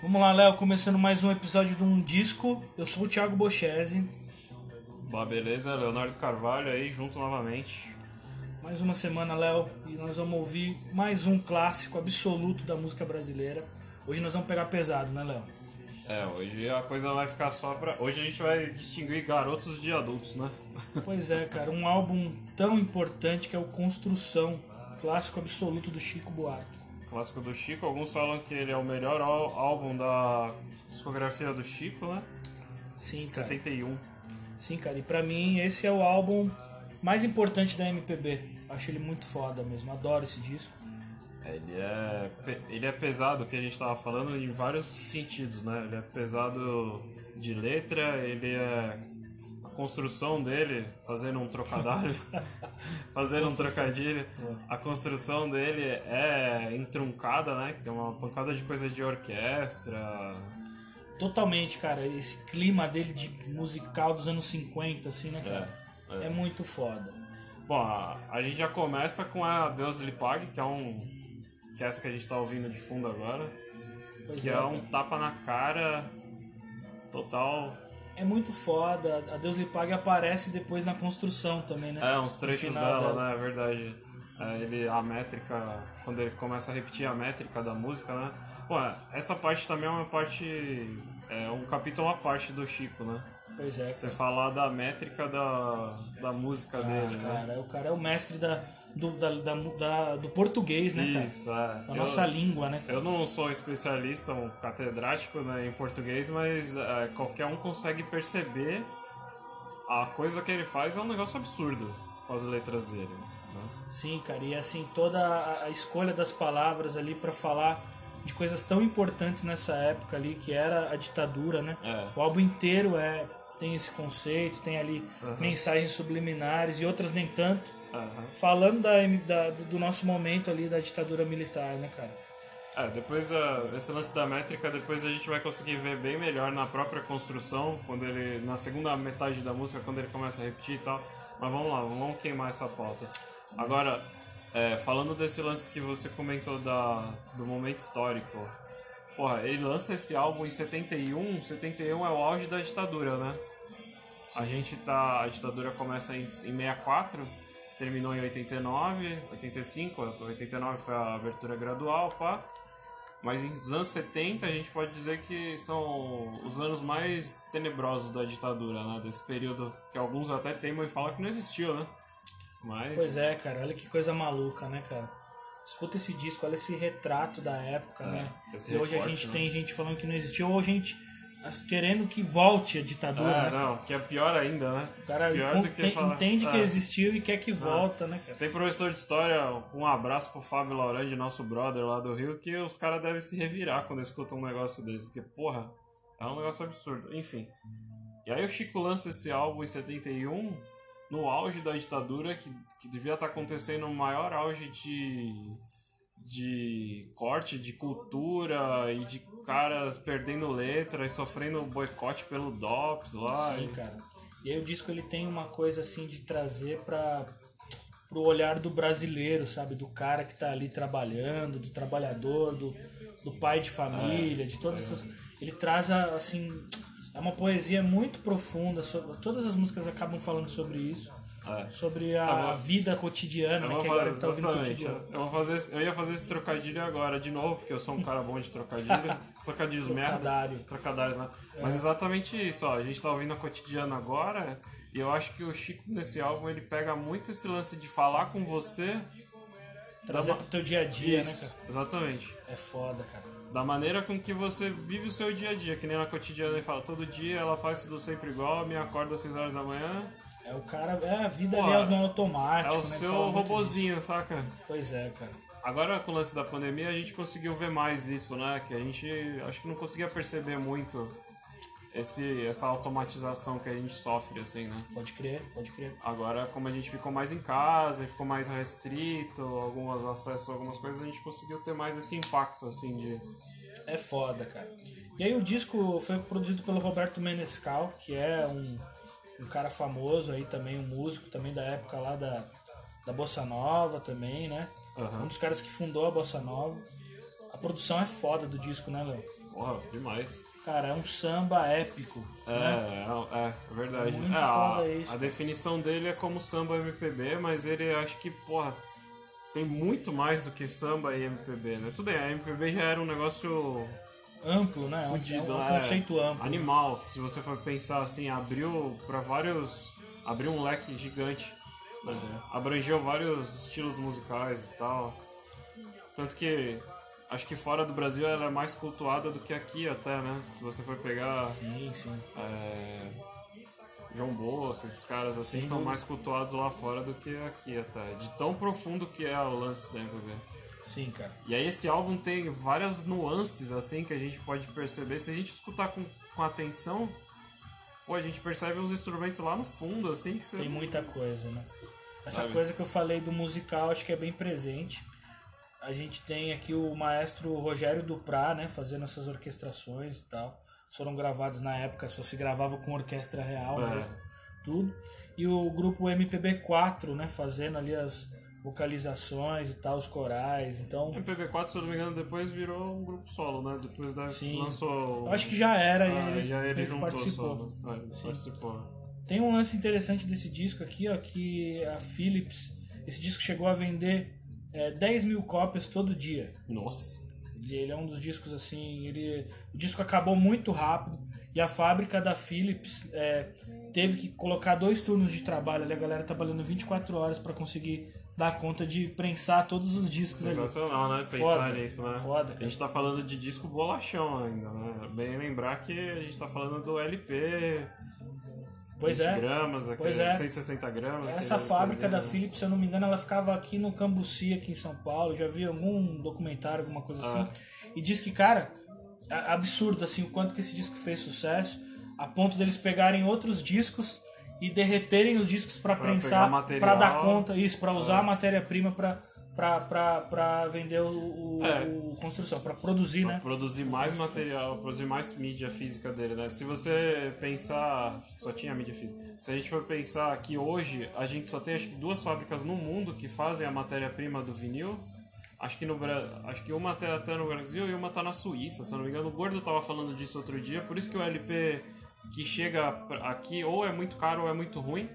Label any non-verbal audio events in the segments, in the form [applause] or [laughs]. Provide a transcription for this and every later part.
Vamos lá, Léo, começando mais um episódio de um disco. Eu sou o Thiago Bochese. Boa, beleza? Leonardo Carvalho aí, junto novamente. Mais uma semana, Léo, e nós vamos ouvir mais um clássico absoluto da música brasileira. Hoje nós vamos pegar pesado, né, Léo? É, hoje a coisa vai ficar só pra. Hoje a gente vai distinguir garotos de adultos, né? [laughs] Pois é, cara, um álbum tão importante que é o Construção, clássico absoluto do Chico Buarque. Clássico do Chico, alguns falam que ele é o melhor ál- álbum da discografia do Chico, né? Sim, cara. 71. Sim, cara, e pra mim esse é o álbum mais importante da MPB. Acho ele muito foda mesmo, adoro esse disco. É, Ele é, ele é pesado, que a gente tava falando, em vários sentidos, né? Ele é pesado de letra, ele é. A construção dele, fazendo um trocadilho, [laughs] fazendo um trocadilho, a construção dele é entruncada, né? Que tem uma pancada de coisa de orquestra. Totalmente, cara, esse clima dele de musical dos anos 50, assim, né, cara? É, É, muito foda. Bom, a, a gente já começa com a Deus lhe pague, que é um. que é essa que a gente tá ouvindo de fundo agora. Pois Que é um tapa na cara total. É muito foda. A Deus lhe pague aparece depois na construção também, né? É, uns trechos dela, dela. né? É verdade. É, ele, a métrica, quando ele começa a repetir a métrica da música, né? Pô, essa parte também é uma parte. É um capítulo à parte do Chico, né? Pois é, Você cara. falar da métrica da, da música dele, Ah, né? cara, o cara é o mestre da, do, da, da- da- do português, né, cara? Isso, é. Da Eu- nossa língua, né? Eu não sou um especialista, um catedrático né, em português, mas é, qualquer um consegue perceber a coisa que ele faz é um negócio absurdo com as letras dele. né? Sim, cara, e assim, toda a- escolha das palavras ali pra falar de coisas tão importantes nessa época ali, que era a ditadura, né? É. O álbum inteiro é tem esse conceito, tem ali Uhum. mensagens subliminares e outras nem tanto, Aham. falando da, da- do nosso momento ali da ditadura militar, né, cara? É, depois ah, esse lance da métrica, depois a gente vai conseguir ver bem melhor na própria construção, quando ele na segunda metade da música, quando ele começa a repetir e tal. Mas vamos lá, vamos queimar essa pauta. Agora, é, falando desse lance que você comentou da, do momento histórico, porra, ele lança esse álbum em 71, 71 é o auge da ditadura, né? A gente tá. A ditadura começa em, em 64, terminou em 89, 85, 89 foi a abertura gradual, pá. Mas nos anos 70 a gente pode dizer que são os anos mais tenebrosos da ditadura, né? Desse período que alguns até teimam e falam que não existiu, né? Mas. Pois é, cara, olha que coisa maluca, né, cara? Escuta esse disco, olha esse retrato da época, né? esse E hoje a gente né? tem gente falando que não existiu, ou gente querendo que volte a ditadura, É, né? não, que é pior ainda, né? O cara pior do que tem- falar- entende que É. existiu e quer que volta, né, cara? Tem professor de história, um abraço pro Fábio Laurandi, nosso brother lá do Rio, que os caras devem se revirar quando escutam um negócio desse, porque, porra, é um negócio absurdo. Enfim. E aí o Chico lança esse álbum em 71, no auge da ditadura, que, que devia estar acontecendo o maior auge de, de corte de cultura e de caras perdendo letra e sofrendo boicote pelo DOPS lá. Sim, e- cara. E aí o disco ele tem uma coisa assim de trazer para pro olhar do brasileiro, sabe, do cara que tá ali trabalhando, do trabalhador, do, do pai de família, de todas essas ele traz assim é uma poesia muito profunda sobre todas as músicas acabam falando sobre isso, É. sobre a, vida cotidiana, né, que fazer, agora tá ouvindo cotidiano. Eu, vou fazer, esse- eu ia fazer esse trocadilho agora de novo, porque eu sou um cara bom de trocadilho. [laughs] Trocadilhos. Trocadário. Trocadilhos, né? Mas exatamente isso, ó. A gente tá ouvindo a cotidiano agora, e eu acho que o Chico nesse álbum ele pega muito esse lance de falar com você. Trazer pro teu dia a dia, né, Isso, cara? exatamente. É foda, cara. Da maneira com que você vive o seu dia a dia, que nem na cotidiana ele fala, todo dia ela faz tudo sempre igual, me acorda às 6 horas da manhã. É o cara, é a vida Pô, ali é no É automático, o né? seu robozinho, saca? Pois é, cara. Agora com o lance da pandemia a gente conseguiu ver mais isso, né? Que a gente acho que não conseguia perceber muito esse, essa automatização que a gente sofre, assim, né? Pode crer, pode crer. Agora, como a gente ficou mais em casa ficou mais restrito, algumas acessos algumas coisas, a gente conseguiu ter mais esse impacto, assim, de. É foda, cara. E aí o disco foi produzido pelo Roberto Menescal, que é um, um cara famoso aí também, um músico também da época lá da, da Bossa Nova também, né? Aham. Um dos caras que fundou a Bossa Nova. A produção é foda do disco, né, Léo? Porra, demais. Cara, é um samba épico. É, né? é, é, é verdade. Muito É, a, foda isso, a definição dele é como samba MPB, mas ele acho que, porra, tem muito mais do que samba e MPB, né? Tudo bem, a MPB já era um negócio Amplo, né? É um- fudido, é um é, conceito amplo. Animal, que se você for pensar assim, abriu pra vários. abriu um leque gigante. Pois é. Abrangeu vários estilos musicais e tal. Tanto que acho que fora do Brasil ela é mais cultuada do que aqui até, né? Se você for pegar Sim, sim. é, João Bosco, esses caras assim Sem são mais cultuados lá fora do que aqui até. De tão profundo que é o lance da MPB. Sim, cara. E aí esse álbum tem várias nuances assim que a gente pode perceber. Se a gente escutar com, com atenção, pô, a gente percebe os instrumentos lá no fundo, assim, que você. Tem muita coisa, né? Essa Sabe? coisa que eu falei do musical, acho que é bem presente. A gente tem aqui o maestro Rogério Duprá, né, fazendo essas orquestrações e tal. Foram gravadas na época, só se gravava com orquestra real É. mesmo, tudo. E o grupo MPB4, né, fazendo ali as vocalizações e tal, os corais. Então, MPB4, se eu não me engano, depois virou um grupo solo, né? Depois da, Sim. lançou. eu acho que já era ah, ele, já ele juntou participou. solo. Ah, ele participou. Tem um lance interessante desse disco aqui, ó, que a Philips, esse disco chegou a vender é, 10 mil cópias todo dia. Nossa. E ele é um dos discos assim, ele, o disco acabou muito rápido e a fábrica da Philips é, teve que colocar dois turnos de trabalho, ali a galera trabalhando 24 horas para conseguir dar conta de prensar todos os discos ali. Sensacional, né? Pensar Foda, nisso, né? foda, A gente tá falando de disco bolachão ainda, né? Bem lembrar que a gente tá falando do LP. Pois 20 é. gramas, aquele Pois é. 160 gramas. Essa fábrica da. Philips, se eu não me engano, ela ficava aqui no Cambuci, aqui em São Paulo. Já vi algum documentário, alguma coisa assim. Ah. E diz que, cara, é absurdo assim o quanto que esse disco fez sucesso, a ponto deles pegarem outros discos e derreterem os discos para Pra prensar, para dar conta, isso, para usar a matéria-prima para para vender o, o, É. o construção, para produzir, né? Produzir mais material, produzir mais mídia física dele, né? Se você pensar. Só tinha mídia física. Se a gente for pensar que hoje a gente só tem acho que duas fábricas no mundo que fazem a matéria-prima do vinil. Acho que, no, acho que uma tá até no Brasil e uma tá na Suíça, se eu não me engano. O Gordo tava falando disso outro dia, por isso que o LP que chega pra- aqui ou é muito caro ou é muito ruim.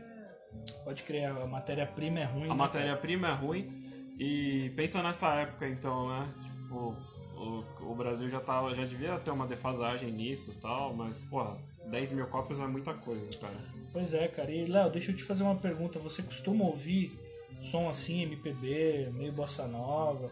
Pode crer, a matéria-prima é ruim. A né, matéria-prima é ruim. E pensa nessa época então, né? Tipo, o, o Brasil já, tava, já devia ter uma defasagem nisso e tal, mas, porra, 10 mil cópias é muita coisa, cara. Pois é, cara. E Léo, deixa eu te fazer uma pergunta. Você costuma ouvir som assim, MPB, meio bossa nova,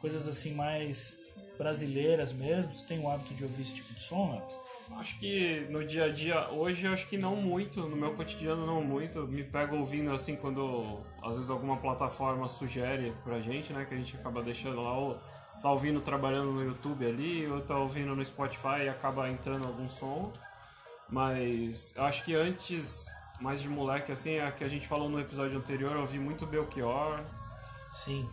coisas assim mais brasileiras mesmo? Você tem o hábito de ouvir esse tipo de som, Léo? Acho que no dia a dia, hoje eu acho que não muito, no meu cotidiano não muito. Me pego ouvindo assim quando às vezes alguma plataforma sugere pra gente, né? Que a gente acaba deixando lá, ou tá ouvindo trabalhando no YouTube ali, ou tá ouvindo no Spotify e acaba entrando algum som. Mas acho que antes, mais de moleque, assim, é que a gente falou no episódio anterior, eu ouvi muito Belchior, Sim.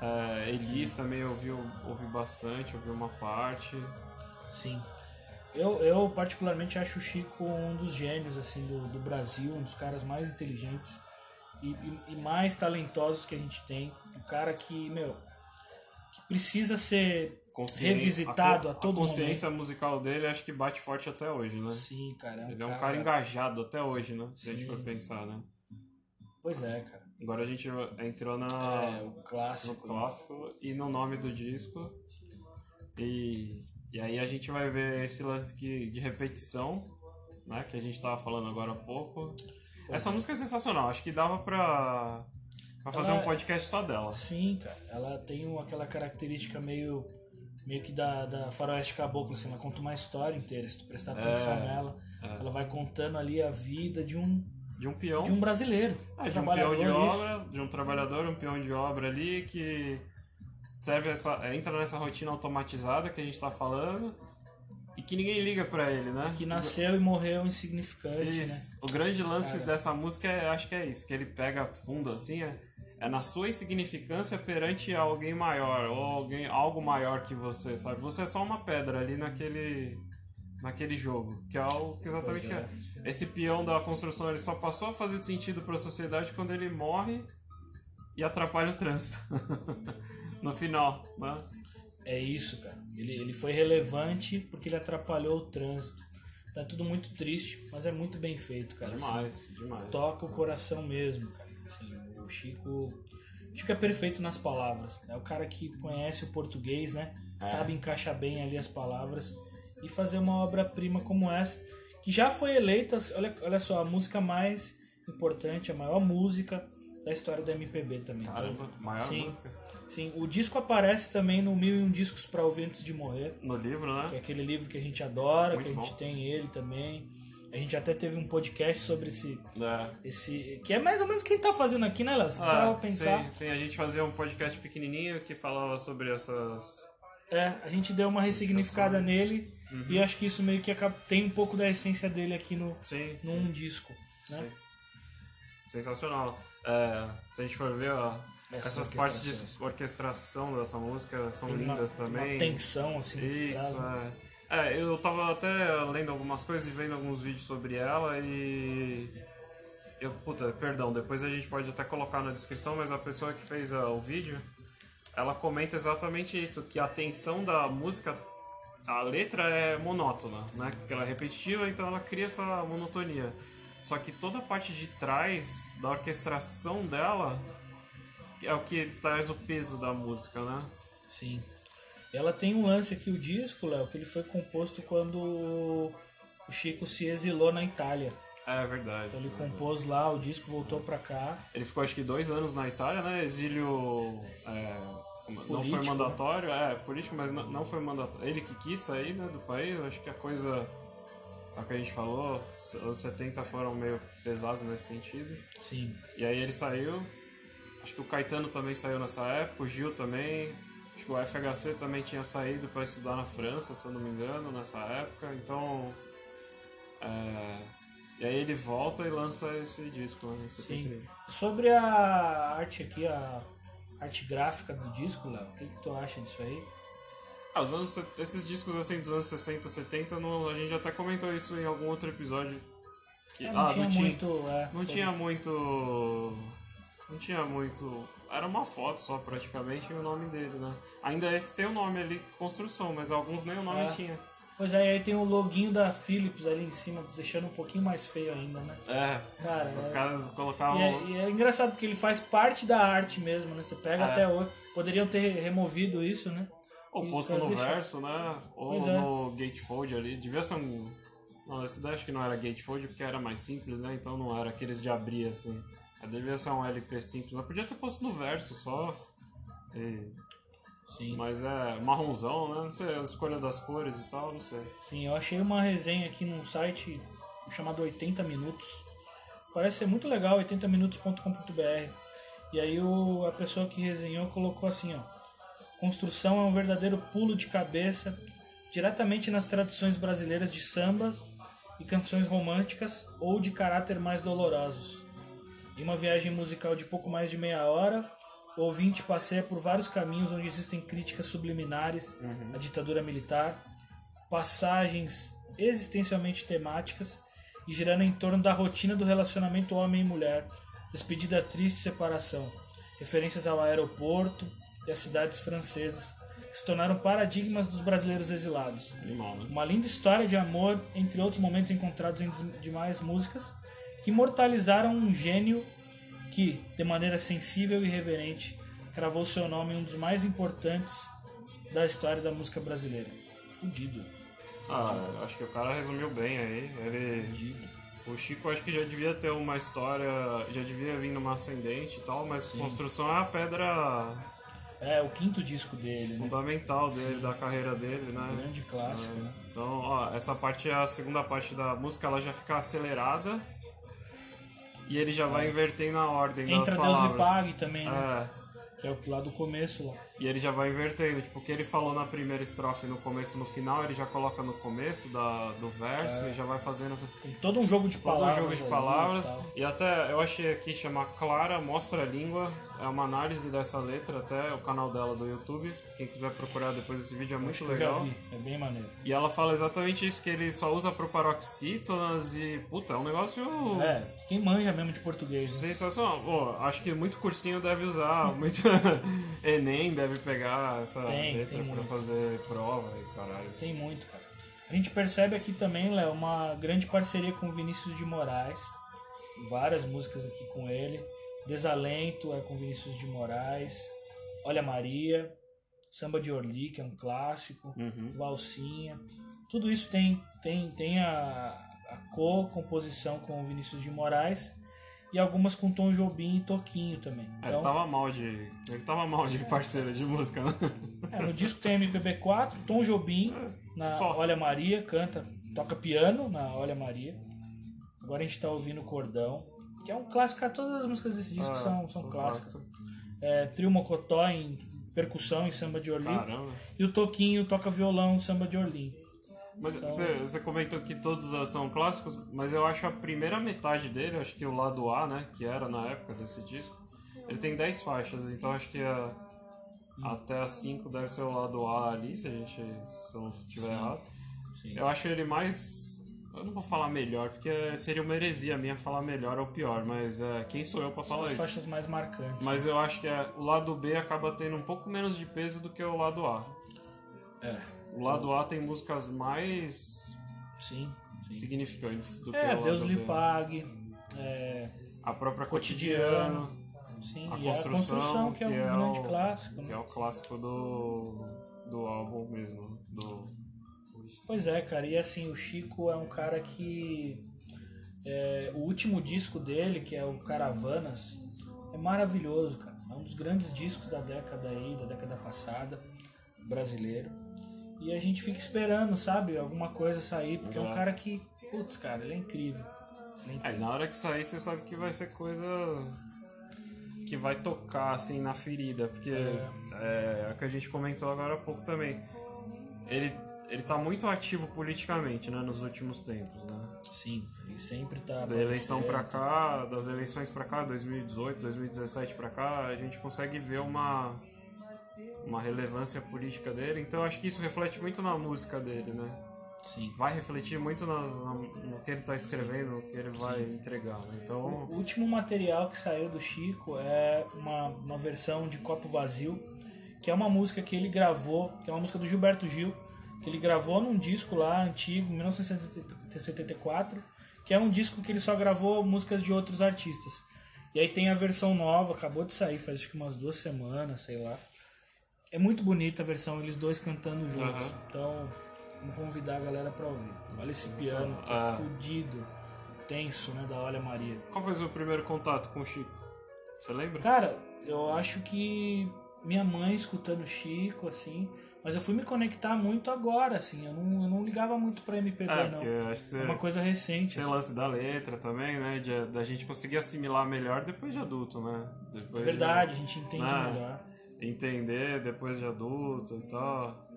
é, Elis também ouvi, ouvi bastante, ouvi uma parte. Sim. Eu, eu particularmente acho o Chico um dos gênios assim do, do Brasil, um dos caras mais inteligentes e, e- e mais talentosos que a gente tem. Um cara que, meu, que precisa ser revisitado a, co- todo A consciência musical dele acho que bate forte até hoje, né? momento. Sim, cara. Ele é um cara engajado até hoje, né? Se a gente Sim. for pensar, né? Pois é, cara. Agora a gente entrou na, É, o no clássico. clássico e no nome do disco. E, e aí a gente vai ver esse lance que, de repetição, né? Que a gente tava falando agora há pouco. Essa música é sensacional, acho que dava pra, pra fazer Ela- um podcast só dela. Sim, cara. Ela tem aquela característica meio meio que da, da faroeste caboclo, assim, ela conta uma história inteira, se tu prestar atenção É, nela, ela vai contando ali a vida de um De um peão. de um brasileiro, É, de um peão de obra, de um trabalhador, um peão de obra ali que serve essa, entra nessa rotina automatizada que a gente tá falando e que ninguém liga pra ele, né? que nasceu e morreu insignificante, né? Isso. O grande lance Cara. dessa música é, acho que é isso, que ele pega fundo assim, é, é na sua insignificância perante alguém maior ou alguém algo maior que você, sabe? Você é só uma pedra ali naquele naquele jogo, que é o que exatamente Pois é. é. Esse peão da construção ele só passou a fazer sentido para a sociedade quando ele morre e atrapalha o trânsito. [laughs] no final, né? É isso, cara. Ele, ele foi relevante porque ele atrapalhou o trânsito. Tá tudo muito triste, mas é muito bem feito, cara. assim. Demais, demais. toca o coração mesmo, cara. Assim, o Chico, o Chico é perfeito nas palavras. É o cara que conhece o português, né? É. Sabe encaixar bem ali as palavras e fazer uma obra-prima como essa, que já foi eleita, olha, olha só, a música mais importante, a maior música da história do MPB também. Então, Caramba, maior sim, música. Sim, o disco aparece também no Mil e um Discos para Ouvir Antes de Morrer No livro, que é né? aquele livro que a gente adora, Muito que a gente bom. tem ele também. A gente até teve um podcast sobre esse, É. esse que é mais ou menos o que a gente tá fazendo aqui, né, Léo? Ah, pensar. sim, sim, a gente fazia um podcast pequenininho que falava sobre essas... É, a gente deu uma ressignificada nele Uhum. e acho que isso meio que acaba- tem um pouco da essência dele aqui no Sim, num disco, né? sim. Sensacional. É, se a gente for ver, ó, Essas essas partes de orquestração dessa música são Tem uma- lindas Uma também. tensão assim. Isso, trás, né? é. É, eu tava até lendo algumas coisas e vendo alguns vídeos sobre ela e. Eu, puta, perdão, depois a gente pode até colocar na descrição, mas a pessoa que fez ah, o vídeo, ela comenta exatamente isso, que a tensão da música, a letra é monótona, né? Porque ela é repetitiva, então ela cria essa monotonia. Só que toda a parte de trás da orquestração dela é o que traz o peso da música, né? Sim. Ela tem um lance aqui, o disco, Léo, que ele foi composto quando o Chico se exilou na Itália. É verdade. Então ele compôs lá, o disco voltou pra cá. Ele ficou acho que dois anos na Itália, né? Exílio. é, não foi Político, mandatório, é, político, mas não, não foi mandatório. Ele que quis sair né, do país, acho que a coisa. A que a gente falou, os 70 foram meio pesados nesse sentido. Sim. E aí ele saiu. Acho que o Caetano também saiu nessa época, o Gil também. Acho que o FHC também tinha saído para estudar na França, se eu não me engano, nessa época. Então. é, E aí ele volta e lança esse disco, né? em 71. Sim. Sobre a arte aqui, a arte gráfica do disco, Léo, o que, que tu acha disso aí? Ah, os anos, esses discos assim dos anos 60, 70, não, a gente já até comentou isso em algum outro episódio. Que, É, não ah, tinha não tinha, muito. é, não sobre- tinha muito. Não tinha muito. Era uma foto só praticamente e o nome dele, né? Ainda esse tem o nome ali, construção, mas alguns nem o nome É. tinha. Pois é, aí tem o loginho da Philips ali em cima, deixando um pouquinho mais feio ainda, né? É. Cara, Os é- caras colocavam. E é, e é engraçado porque ele faz parte da arte mesmo, né? Você pega É. até hoje. Poderiam ter removido isso, né? Ou posto os no verso, né? Ou Pois é. no gatefold ali. Devia ser um. Não, esse daí acho que não era gatefold porque era mais simples, né? Então não era aqueles de abrir assim. Devia ser um LP simples. Mas podia ter posto no verso só. E- Sim. Mas é marronzão, né? Não sei, a escolha das cores e tal, não sei. Sim, eu achei uma resenha aqui num site chamado 80 Minutos. Parece ser muito legal, 80minutos.com.br. E aí o, a pessoa que resenhou colocou assim, ó. Construção é um verdadeiro pulo de cabeça diretamente nas tradições brasileiras de samba e canções românticas ou de caráter mais dolorosos. Em uma viagem musical de pouco mais de meia hora, o ouvinte passeia por vários caminhos onde existem críticas subliminares à ditadura militar, passagens existencialmente temáticas e girando em torno da rotina do relacionamento homem e mulher, despedida triste e separação, referências ao aeroporto e às cidades francesas, que se tornaram paradigmas dos brasileiros exilados. Animal, né? Uma linda história de amor, entre outros momentos encontrados em demais músicas, que imortalizaram um gênio que, de maneira sensível e reverente, cravou seu nome em um dos mais importantes da história da música brasileira. Fudido. Ah, acho que o cara resumiu bem aí. Ele. O Chico acho que já devia ter uma história, já devia vir numa ascendente e tal, mas construção é a pedra É, o quinto disco dele, né? fundamental dele, da carreira dele, né? Grande clássico, né? Então, ó, essa parte é a segunda parte da música, ela já fica acelerada e ele já vai invertendo a ordem Entra das Deus palavras. me pague também, né? É, Que é o lá do começo lá. e ele já vai invertendo, tipo, o que ele falou na primeira estrofe no começo e no final, ele já coloca no começo da, do verso e já vai fazendo essa... Tem todo um jogo de Todo um palavras. jogo de ali palavras. e tal. E até eu achei aqui chamar Clara, mostra a língua. É uma análise dessa letra, até o canal dela do YouTube. Quem quiser procurar depois desse vídeo é muito legal. é bem maneiro. E ela fala exatamente isso, que ele só usa proparoxítonas e. Puta, é um negócio É, quem manja mesmo de português, né? sensacional. Pô, acho que muito cursinho deve usar, [laughs] muito [laughs] Enem deve pegar essa Tem, letra tem pra muito. fazer prova e caralho. Tem muito, cara. A gente percebe aqui também, Léo, uma grande parceria com o Vinícius de Moraes. Várias músicas aqui com ele. Desalento é com Vinícius de Moraes. Olha Maria. Samba de Orly, que é um clássico. Uhum. Valsinha. Tudo isso tem, tem, tem a, a co-composição com o Vinícius de Moraes. E algumas com Tom Jobim e Toquinho também. É, Então, tava mal de. Ele tava mal de parceiro de música, né? É, no disco tem MPB4, Tom Jobim na Só. Olha Maria, canta, toca piano na Olha Maria. Agora a gente tá ouvindo o Cordão, que é um clássico, todas as músicas desse disco Ah, são, são clássicas. É, Trio Mocotó em percussão em samba de Orlim. Caramba. E o Toquinho toca violão samba de Orlim. Mas Então- você, você comentou que todos são clássicos, mas eu acho a primeira metade dele, acho que o lado A, né, que era na época desse disco, ele tem 10 faixas, então acho que a- até as 5 deve ser o lado A ali, se a gente se eu não estiver errado. Sim. Eu acho ele mais. Eu não vou falar melhor, porque seria uma heresia minha falar melhor ou pior, mas é, quem sou eu São falar as isso? faixas mais marcantes. Mas eu acho que é, o lado B acaba tendo um pouco menos de peso do que o lado A. É, O lado A tem músicas mais sim. sim. significantes do É, que o Deus lado lhe B. pague. É, A própria Cotidiano. Cotidiano, sim. A e a Construção, construção, que é um é grande o- clássico. né? que é o clássico do, do álbum mesmo. Do, Pois é, cara, e assim, o Chico é um cara que. é, o último disco dele, que é o Caravanas, é maravilhoso, cara. É um dos grandes discos da década aí, da década passada, brasileiro. E a gente fica esperando, sabe, alguma coisa sair, porque é um cara que. Putz, cara, ele é incrível. Ele é incrível. Aí na hora que sair você sabe que vai ser coisa que vai tocar assim na ferida, porque é, é o que a gente comentou agora há pouco também. Ele, ele tá muito ativo politicamente, né, nos últimos tempos, né? Sim, ele sempre tá. Da eleição aparecendo. cá, das eleições pra cá, 2018, 2017 pra cá, a gente consegue ver uma uma relevância política dele. Então acho que isso reflete muito na música dele, né? Sim. Vai refletir muito na- na- no que ele tá escrevendo, no que ele vai entregar, né? Então, O último material que saiu do Chico é uma, uma versão de Copo Vazio, que é uma música que ele gravou, que é uma música do Gilberto Gil, que ele gravou num disco lá antigo, 1974, que é um disco que ele só gravou músicas de outros artistas. E aí tem a versão nova, acabou de sair, faz acho que umas duas semanas, sei lá. É muito bonita a versão, eles dois cantando juntos. Aham. Então, vamos convidar a galera pra ouvir. Olha esse piano, que Ah. é fudido, tenso, né, da Olha Maria. qual foi o seu primeiro contato com o Chico? Você lembra? Cara, eu acho que minha mãe escutando Chico, assim, mas eu fui me conectar muito agora, assim, eu não, eu não ligava muito pra MPB, É, não. acho que você É uma coisa recente. tem assim. lance da letra também, né? De, da gente conseguir assimilar melhor depois de adulto, né? Depois É verdade, a gente entende Ah. melhor. De entender depois de adulto e tal.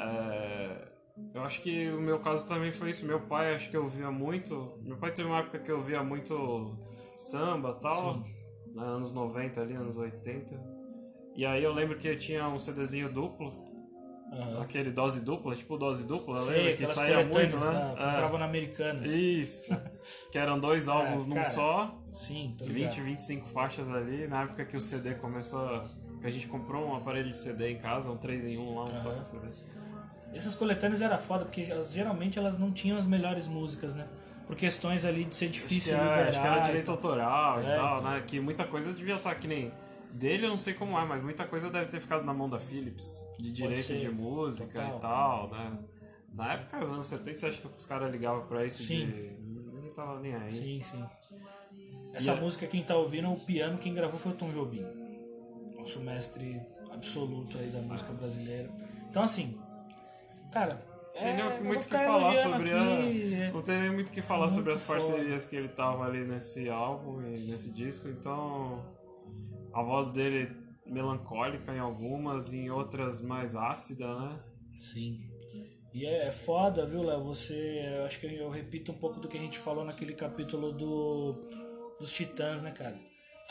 É, eu acho que o meu caso também foi isso. Meu pai, acho que eu via muito. Meu pai teve uma época que eu via muito samba e tal. Sim. né, anos 90 ali, anos 80. E aí eu lembro que tinha um CDzinho duplo, Aham. aquele dose dupla, tipo dose dupla, Sei, lembra? Que saía muito, né? Comprava É. na Americanas. Isso. [laughs] que eram dois álbuns num cara, só, Sim, tô 20, ligado. 25 faixas ali, na época que o CD começou a. que a gente comprou um aparelho de CD em casa, um 3 em 1 lá, um Aham. toque CD. Essas coletâneas era foda, porque elas- geralmente elas não tinham as melhores músicas, né? Por questões ali de ser Acho que, difícil é, liberar. acho que era e direito autoral e É, tal, então. né? Que muita coisa devia estar que nem. Dele eu não sei como é, mas muita coisa deve ter ficado na mão da Philips, de direito de música total. e tal, né? Na época, nos anos 70, você acha que os caras ligavam pra isso Sim. de. Ninguém tava nem aí. Sim, sim. Essa E música, quem tá ouvindo, o piano, quem gravou foi o Tom Jobim. Nosso mestre absoluto aí da música brasileira. Então, assim, cara. Tem é, nem o eu muito vou que falar sobre a. é. Não tem nem muito o que falar muito sobre as foda. parcerias que ele tava ali nesse álbum e nesse disco, então. A voz dele melancólica em algumas, em outras mais ácida, né? Sim. E é, é foda, viu, Léo? Você. Eu acho que eu repito um pouco do que a gente falou naquele capítulo do, dos Titãs, né, cara?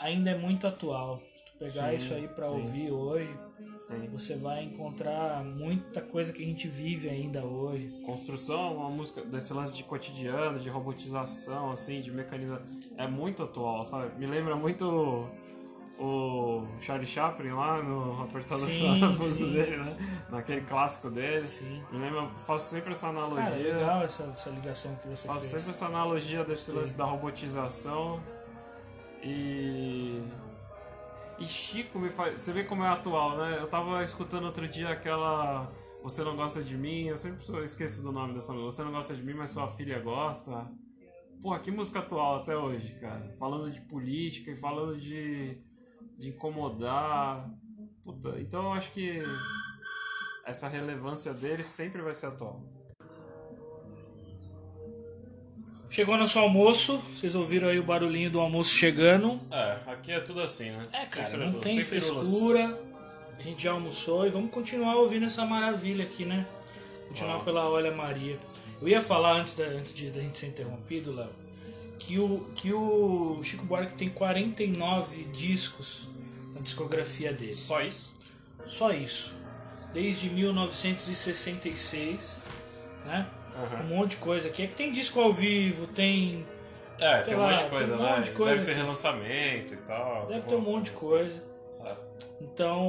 Ainda é muito atual. Se tu pegar Sim, isso aí pra sim. ouvir hoje, Sim. você vai encontrar muita coisa que a gente vive ainda hoje. Construção, uma música desse lance de cotidiano, de robotização, assim, de mecanização. É muito atual, sabe? Me lembra muito o Charlie Chaplin lá no apertando Sim, o sim. dele, né? Naquele clássico dele. Sim. Me lembra, faço sempre essa analogia. Cara, legal essa, essa ligação que você Faço fez. sempre essa analogia desse lance da robotização. E. E Chico me faz. Você vê como é atual, né? Eu tava escutando outro dia aquela. Você não gosta de mim, eu sempre esqueço do nome dessa música. Você não gosta de mim, mas sua filha gosta. Porra, que música atual até hoje, cara. Falando de política e falando de. De incomodar. Puta, então eu acho que. Essa relevância dele sempre vai ser atual. Chegou nosso almoço, vocês ouviram aí o barulhinho do almoço chegando. É, aqui é tudo assim, né? É, cara, Sempre- não tem sempre frescura. A gente já almoçou e vamos continuar ouvindo essa maravilha aqui, né? Continuar Ah. pela Olha Maria. Eu ia falar antes da, antes de da gente ser interrompido, Léo, que o, que o Chico Buarque tem 49 discos na discografia dele. Só isso? Só isso. Desde 1966, né? Aham. Um monte de coisa aqui. É que tem disco ao vivo, tem. É, tem um lá, monte de tem coisa, um né? monte de coisa Deve ter aqui. relançamento e tal. Deve ter um monte de coisa. é. Então,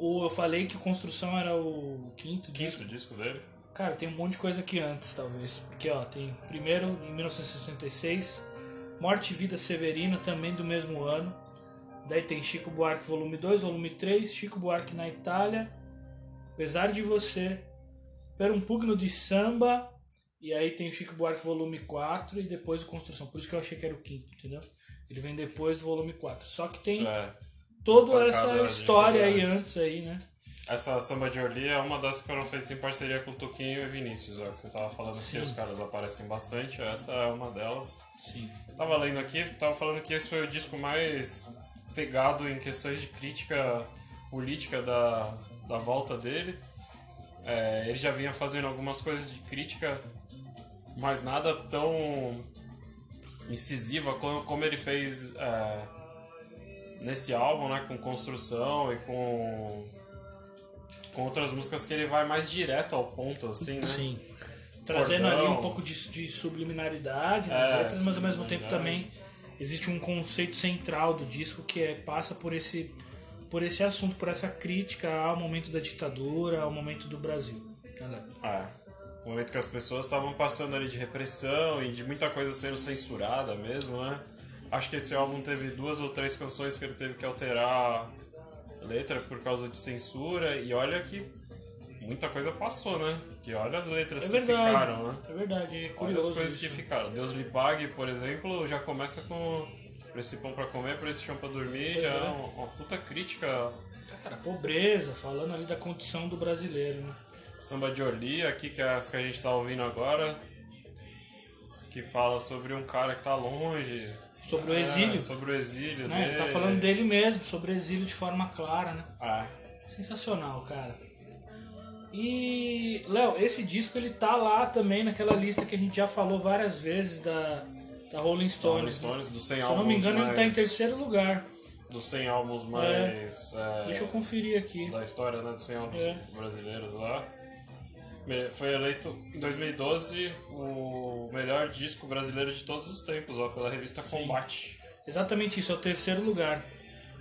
o, eu falei que Construção era o quinto disco. Quinto disco dele. Cara, tem um monte de coisa aqui antes, talvez. Porque, ó, tem primeiro, em 1966, Morte e Vida Severina, também do mesmo ano. Daí tem Chico Buarque volume 2, volume 3, Chico Buarque na Itália, Apesar de Você, Per um Pugno de Samba, e aí tem o Chico Buarque volume 4 e depois o Construção. Por isso que eu achei que era o quinto, entendeu? Ele vem depois do volume 4. Só que tem É. toda essa história aí antes aí, né? Essa samba de Orly é uma das que foram feitas em parceria com o Tuquinho e Vinícius, ó, que você tava falando Sim. que os caras aparecem bastante, essa é uma delas. Sim. Tava lendo aqui, tava falando que esse foi o disco mais pegado em questões de crítica política da, da volta dele. É, ele já vinha fazendo algumas coisas de crítica, mas nada tão incisiva como, como ele fez é, nesse álbum, né? Com construção e com, com outras músicas que ele vai mais direto ao ponto, assim, né? Sim. Trazendo ali um Cordão. pouco de, de subliminaridade nas É, letras, mas ao mesmo tempo também existe um conceito central do disco que é, passa por esse, por esse assunto, por essa crítica ao momento da ditadura, ao momento do Brasil. É. O momento que as pessoas estavam passando ali de repressão e de muita coisa sendo censurada mesmo, né? Acho que esse álbum teve duas ou três canções que ele teve que alterar letra por causa de censura e olha que muita coisa passou, né? Que olha as letras É que verdade. ficaram, né? É verdade, é Olha curioso. as coisas que isso. ficaram. Deus lhe pague, por exemplo, já começa com por esse pão pra comer, por esse chão pra dormir, Pois já é. é uma, uma puta crítica. Cara, pobreza, falando ali da condição do brasileiro, né? Samba de Orly, aqui que é as que a gente tá ouvindo agora, que fala sobre um cara que tá longe. Sobre o É, exílio. sobre o exílio Né? Ele tá dele. falando dele mesmo, sobre exílio de forma clara, né? Ah, Sensacional, cara. E, Léo, esse disco ele tá lá também naquela lista que a gente já falou várias vezes da, da Rolling Stones. Rolling né? Stones, dos 100 Se eu não me engano, ele tá em mais- terceiro lugar. Dos 100 álbuns mais... é, Deixa eu conferir aqui. da história né, dos 100 álbuns É. brasileiros lá. Foi eleito em 2012 o melhor disco brasileiro de todos os tempos, ó, pela revista Combate. Exatamente isso, é o terceiro lugar.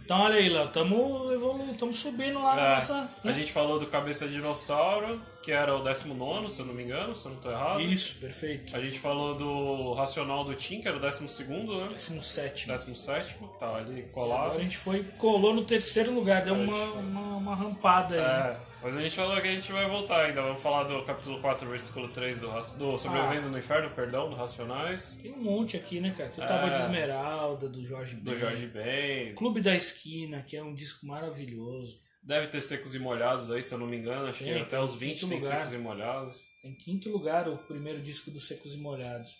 Então olha aí, Léo, tamo subindo lá na É, nossa. a né? gente falou do Cabeça Dinossauro, que era o 19, se eu não me engano, se eu não tô errado. Isso, perfeito. A gente falou do Racional do Tim, que era o 12, né? Décimo sétimo. 17, que tá ali Agora colado. a gente foi, colou no terceiro lugar, deu uma, uma, uma rampada aí. É, mas a gente falou que a gente vai voltar ainda. Vamos falar do capítulo 4, versículo 3 do, do Sobrevivendo no Inferno, perdão, do Racionais. Tem um monte aqui, né, cara? Tem o Tábua É. de Esmeralda, do Jorge Do Ben. Jorge Ben. Clube da Esquina, que é um disco maravilhoso. Deve ter secos e molhados aí, se eu não me engano. Acho que Tem, até tem os 20 quinto tem lugar. secos e molhados. Em quinto lugar, o primeiro disco dos Secos e Molhados.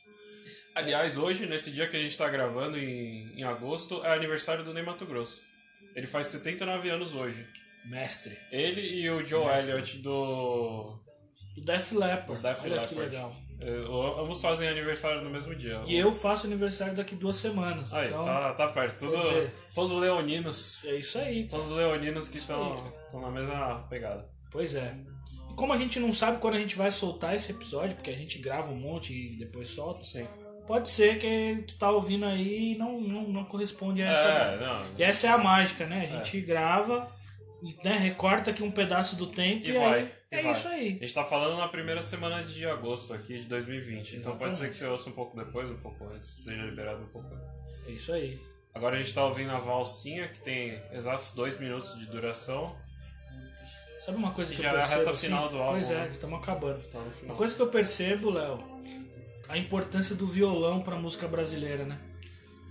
Aliás, hoje, nesse dia que a gente tá gravando, em, em agosto, é aniversário do Ney Mato Grosso. Ele faz 79 anos hoje. Mestre. Ele e o Joe Mestre. Elliott do. Def Leppard. Def Olha que Leppard. legal. É, ambos fazem aniversário no mesmo dia. E eu faço aniversário daqui duas semanas. Aí, então, tá, tá perto. Tudo, dizer- todos os leoninos. é isso aí. cara. Todos os leoninos que estão na mesma pegada. Pois é. E como a gente não sabe quando a gente vai soltar esse episódio, porque a gente grava um monte e depois solta, Sim. pode ser que tu tá ouvindo aí e não, não, não corresponde a essa É, data. não. E essa é a mágica, né? A gente grava, e, né, recorta aqui um pedaço do tempo e, E vai, e é vai. isso aí. A gente tá falando na primeira semana de agosto aqui de 2020. Então pode Exatamente. ser que você ouça um pouco depois, um pouco antes, seja liberado um pouco antes. É isso aí. Agora a gente tá ouvindo a valsinha, que tem exatos dois minutos de duração. Sabe uma coisa que já eu é a percebo? reta assim? final do álbum, Pois é, né? estamos acabando. Tá no Uma coisa que eu percebo, Léo, a importância do violão pra música brasileira, né?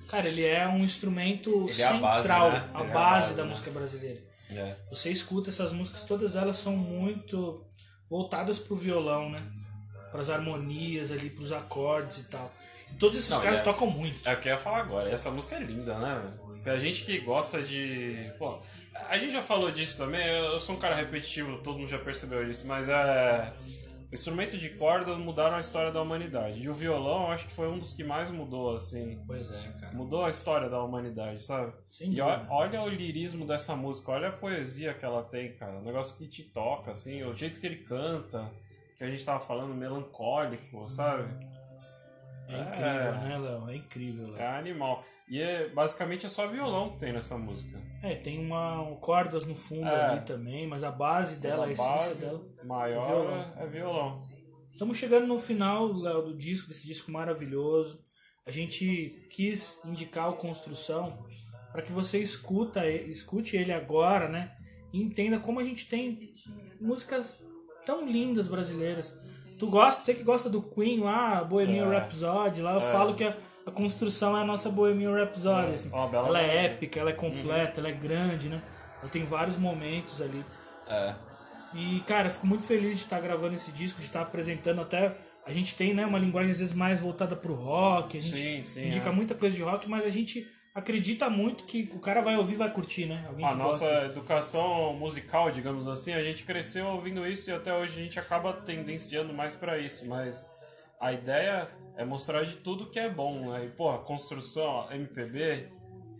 Cara, ele é um instrumento Ele é a central, base, né? a Ele é a base base, da né? música brasileira. É. Você escuta essas músicas, todas elas são muito voltadas pro violão, né? Pras harmonias ali, pros acordes e tal. E todos esses Não, caras é- tocam muito. É o que eu ia falar agora. Essa música é linda, né? A gente que gosta de. Pô, a gente já falou disso também. Eu eu sou um cara repetitivo, todo mundo já percebeu isso, mas é. O instrumento de corda mudaram a história da humanidade. E o violão, eu acho que foi um dos que mais mudou, assim. Pois é, cara. Mudou a história da humanidade, sabe? Sem E ó- olha o lirismo dessa música, olha a poesia que ela tem, cara. Um negócio que te toca, assim, o jeito que ele canta, que a gente tava falando, melancólico, sabe? É incrível, É. né, Léo? É incrível, Léo. É animal. E é, basicamente é só violão que tem nessa música. É, tem uma cordas no fundo É. ali também, mas a base dela, a, Mas essência base dela. maior violão. é violão. Estamos chegando no final, Léo, do disco, desse disco maravilhoso. A gente quis indicar o Construção para que você escuta, escute ele agora, né? E entenda como a gente tem músicas tão lindas brasileiras. Tu gosta, você que gosta do Queen lá, Bohemian É. Rhapsody, lá eu falo que a, a construção é a nossa Bohemian Rhapsody. É. assim. Ó, bela Ela é épica, ela é completa, ela é grande, né? Ela tem vários momentos ali. É. E, cara, fico muito feliz de estar gravando esse disco, de estar apresentando até. A gente tem, né, uma linguagem às vezes mais voltada pro rock, a gente Sim, sim, indica é. muita coisa de rock, mas a gente acredita muito que o cara vai ouvir e vai curtir, né? Alguém A nossa gosta. educação musical, digamos assim, a gente cresceu ouvindo isso e até hoje a gente acaba tendenciando mais pra isso, mas a ideia é mostrar de tudo que é bom, né? E, pô, a construção, MPB.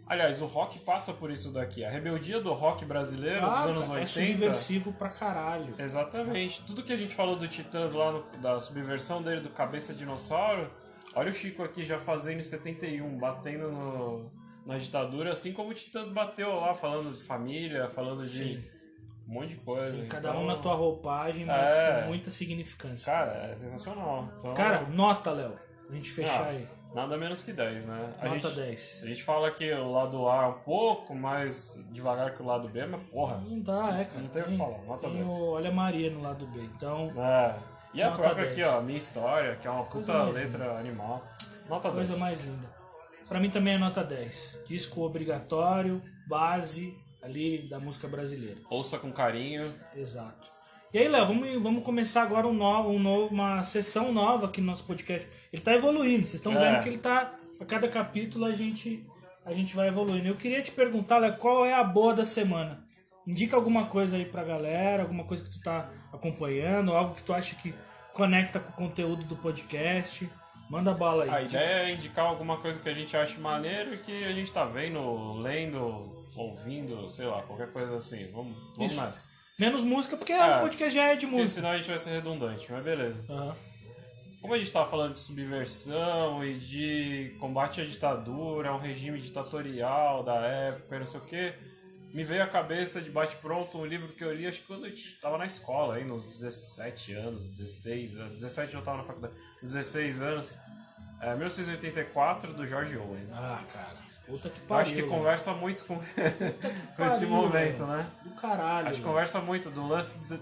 Aliás, o rock passa por isso daqui. A rebeldia do rock brasileiro Ah, dos anos cara, é 80. subversivo pra caralho. Exatamente. Tudo que a gente falou do Titãs lá, no- da subversão dele do Cabeça Dinossauro, olha o Chico aqui já fazendo em 71, batendo no- na ditadura, assim como o Titãs bateu lá, falando de família, falando de um monte de coisa. Cada Então, um na tua roupagem, mas É. com muita significância. Cara, é sensacional. Então, Cara, nota, Léo. Pra gente fechar ah, aí. nada menos que 10, né? A Nota gente, 10. A gente fala que o lado A é um pouco mais devagar que o lado B, mas porra. Não dá, é, cara. Não tem o que falar, nota tem 10. o Olha Maria no lado B. Então, É. E a própria 10. aqui, ó, Minha História, que é uma Coisa puta letra animal. Nota 10. Coisa mais linda. Pra mim também é nota 10. Disco obrigatório, base ali da música brasileira. Ouça com carinho. Exato. E aí, Léo, vamos, vamos começar agora um novo, um novo, uma sessão nova aqui no nosso podcast. Ele tá evoluindo, vocês estão É. vendo que ele tá. A cada capítulo a gente, a gente vai evoluindo. Eu queria te perguntar, Léo, qual é a boa da semana? Indica alguma coisa aí pra galera, alguma coisa que tu tá acompanhando, algo que tu acha que conecta com o conteúdo do podcast. Manda bala aí. A ideia é indicar alguma coisa que a gente ache maneiro e que a gente tá vendo, lendo, ouvindo, sei lá, qualquer coisa assim. Vamos, vamos Isso. nessa. Menos música, porque É. o podcast já é de Porque música. senão a gente vai ser redundante, mas beleza. Aham. Como a gente tava falando de subversão e de combate à ditadura, um regime ditatorial da época e não sei o que, me veio à cabeça de bate-pronto um livro que eu li, acho que quando eu tava na escola, aí, nos 17 anos, 16 anos, 17 eu tava na faculdade, 16 anos, é, 1684, do George Owen. Ah, cara. Puta que pariu. acho que conversa muito com, [laughs] com esse pariu, momento, velho. né? Do caralho. Acho que conversa muito do lance de,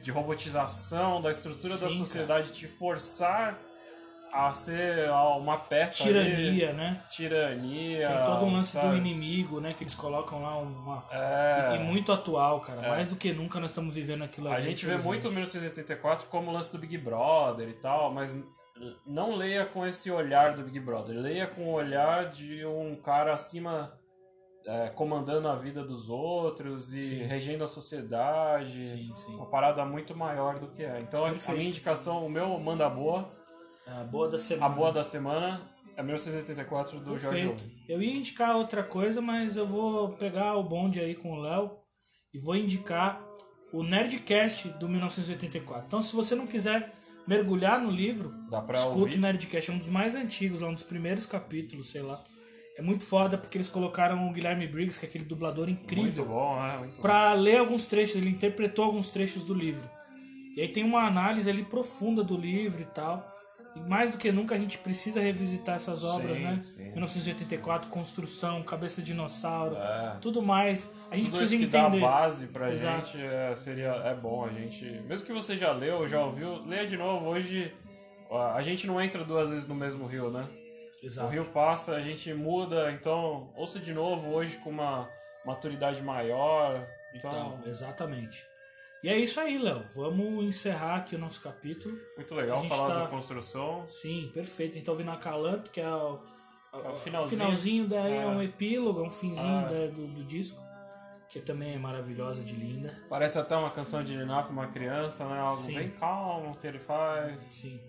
de robotização, da estrutura da Sim, sociedade te forçar a ser uma peça. ali. Tirania, né? Tirania. Tem todo um lance do sabe? inimigo, né? Que eles colocam lá uma. É. E muito atual, cara. Mais do que nunca nós estamos vivendo aquilo A ali, gente vê muito o infelizmente. 1984 como o lance do Big Brother e tal, mas não leia com esse olhar do Big Brother. Leia com o olhar de um cara acima. é, comandando a vida dos outros e Sim. regendo a sociedade. Sim, sim. Uma parada muito maior do que é. Então a- a Perfeito. minha indicação, o meu manda boa A boa da semana. A boa da semana é 1984 do. Orwell. Eu ia indicar outra coisa, mas eu vou pegar o bonde aí com o Léo e vou indicar o Nerdcast do 1984. Então, se você não quiser mergulhar no livro, escuta o Nerdcast. É um dos mais antigos, lá um dos primeiros capítulos, sei lá. É muito foda porque eles colocaram o Guilherme Briggs, que é aquele dublador incrível. Muito bom, né? Muito bom. Pra ler alguns trechos, ele interpretou alguns trechos do livro. E aí tem uma análise ali profunda do livro e tal. E mais do que nunca a gente precisa revisitar essas obras, Sim, né? sim. 1984, Construção, Cabeça de Dinossauro, É. tudo mais. A gente Tudo precisa isso que entender. dá base pra Exato. gente é, seria, é bom a gente. Mesmo que você já leu, já ouviu, leia de novo. Hoje a gente não entra duas vezes no mesmo rio, né? O Exato. rio passa, a gente muda, então ouça de novo hoje com uma maturidade maior. Então, Então, exatamente. E é isso aí, Léo. Vamos encerrar aqui o nosso capítulo. muito legal a gente falar tá- da construção. Sim, perfeito. Então, ouvindo Acalanto, que é o, É o finalzinho. daí é. É. um epílogo, é um finzinho Ah. da- do, do disco, que também é maravilhosa de linda. Parece até uma canção de Niná pra uma criança, né? Algo Sim. bem calmo que ele faz. Sim.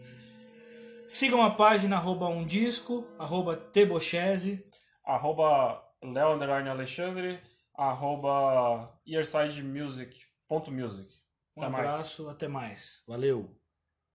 Sigam a página arroba um disco, arroba tebochese. Arroba Leo Alexandre, arroba earsidemusic.music. Um Até mais. abraço, até mais. Valeu.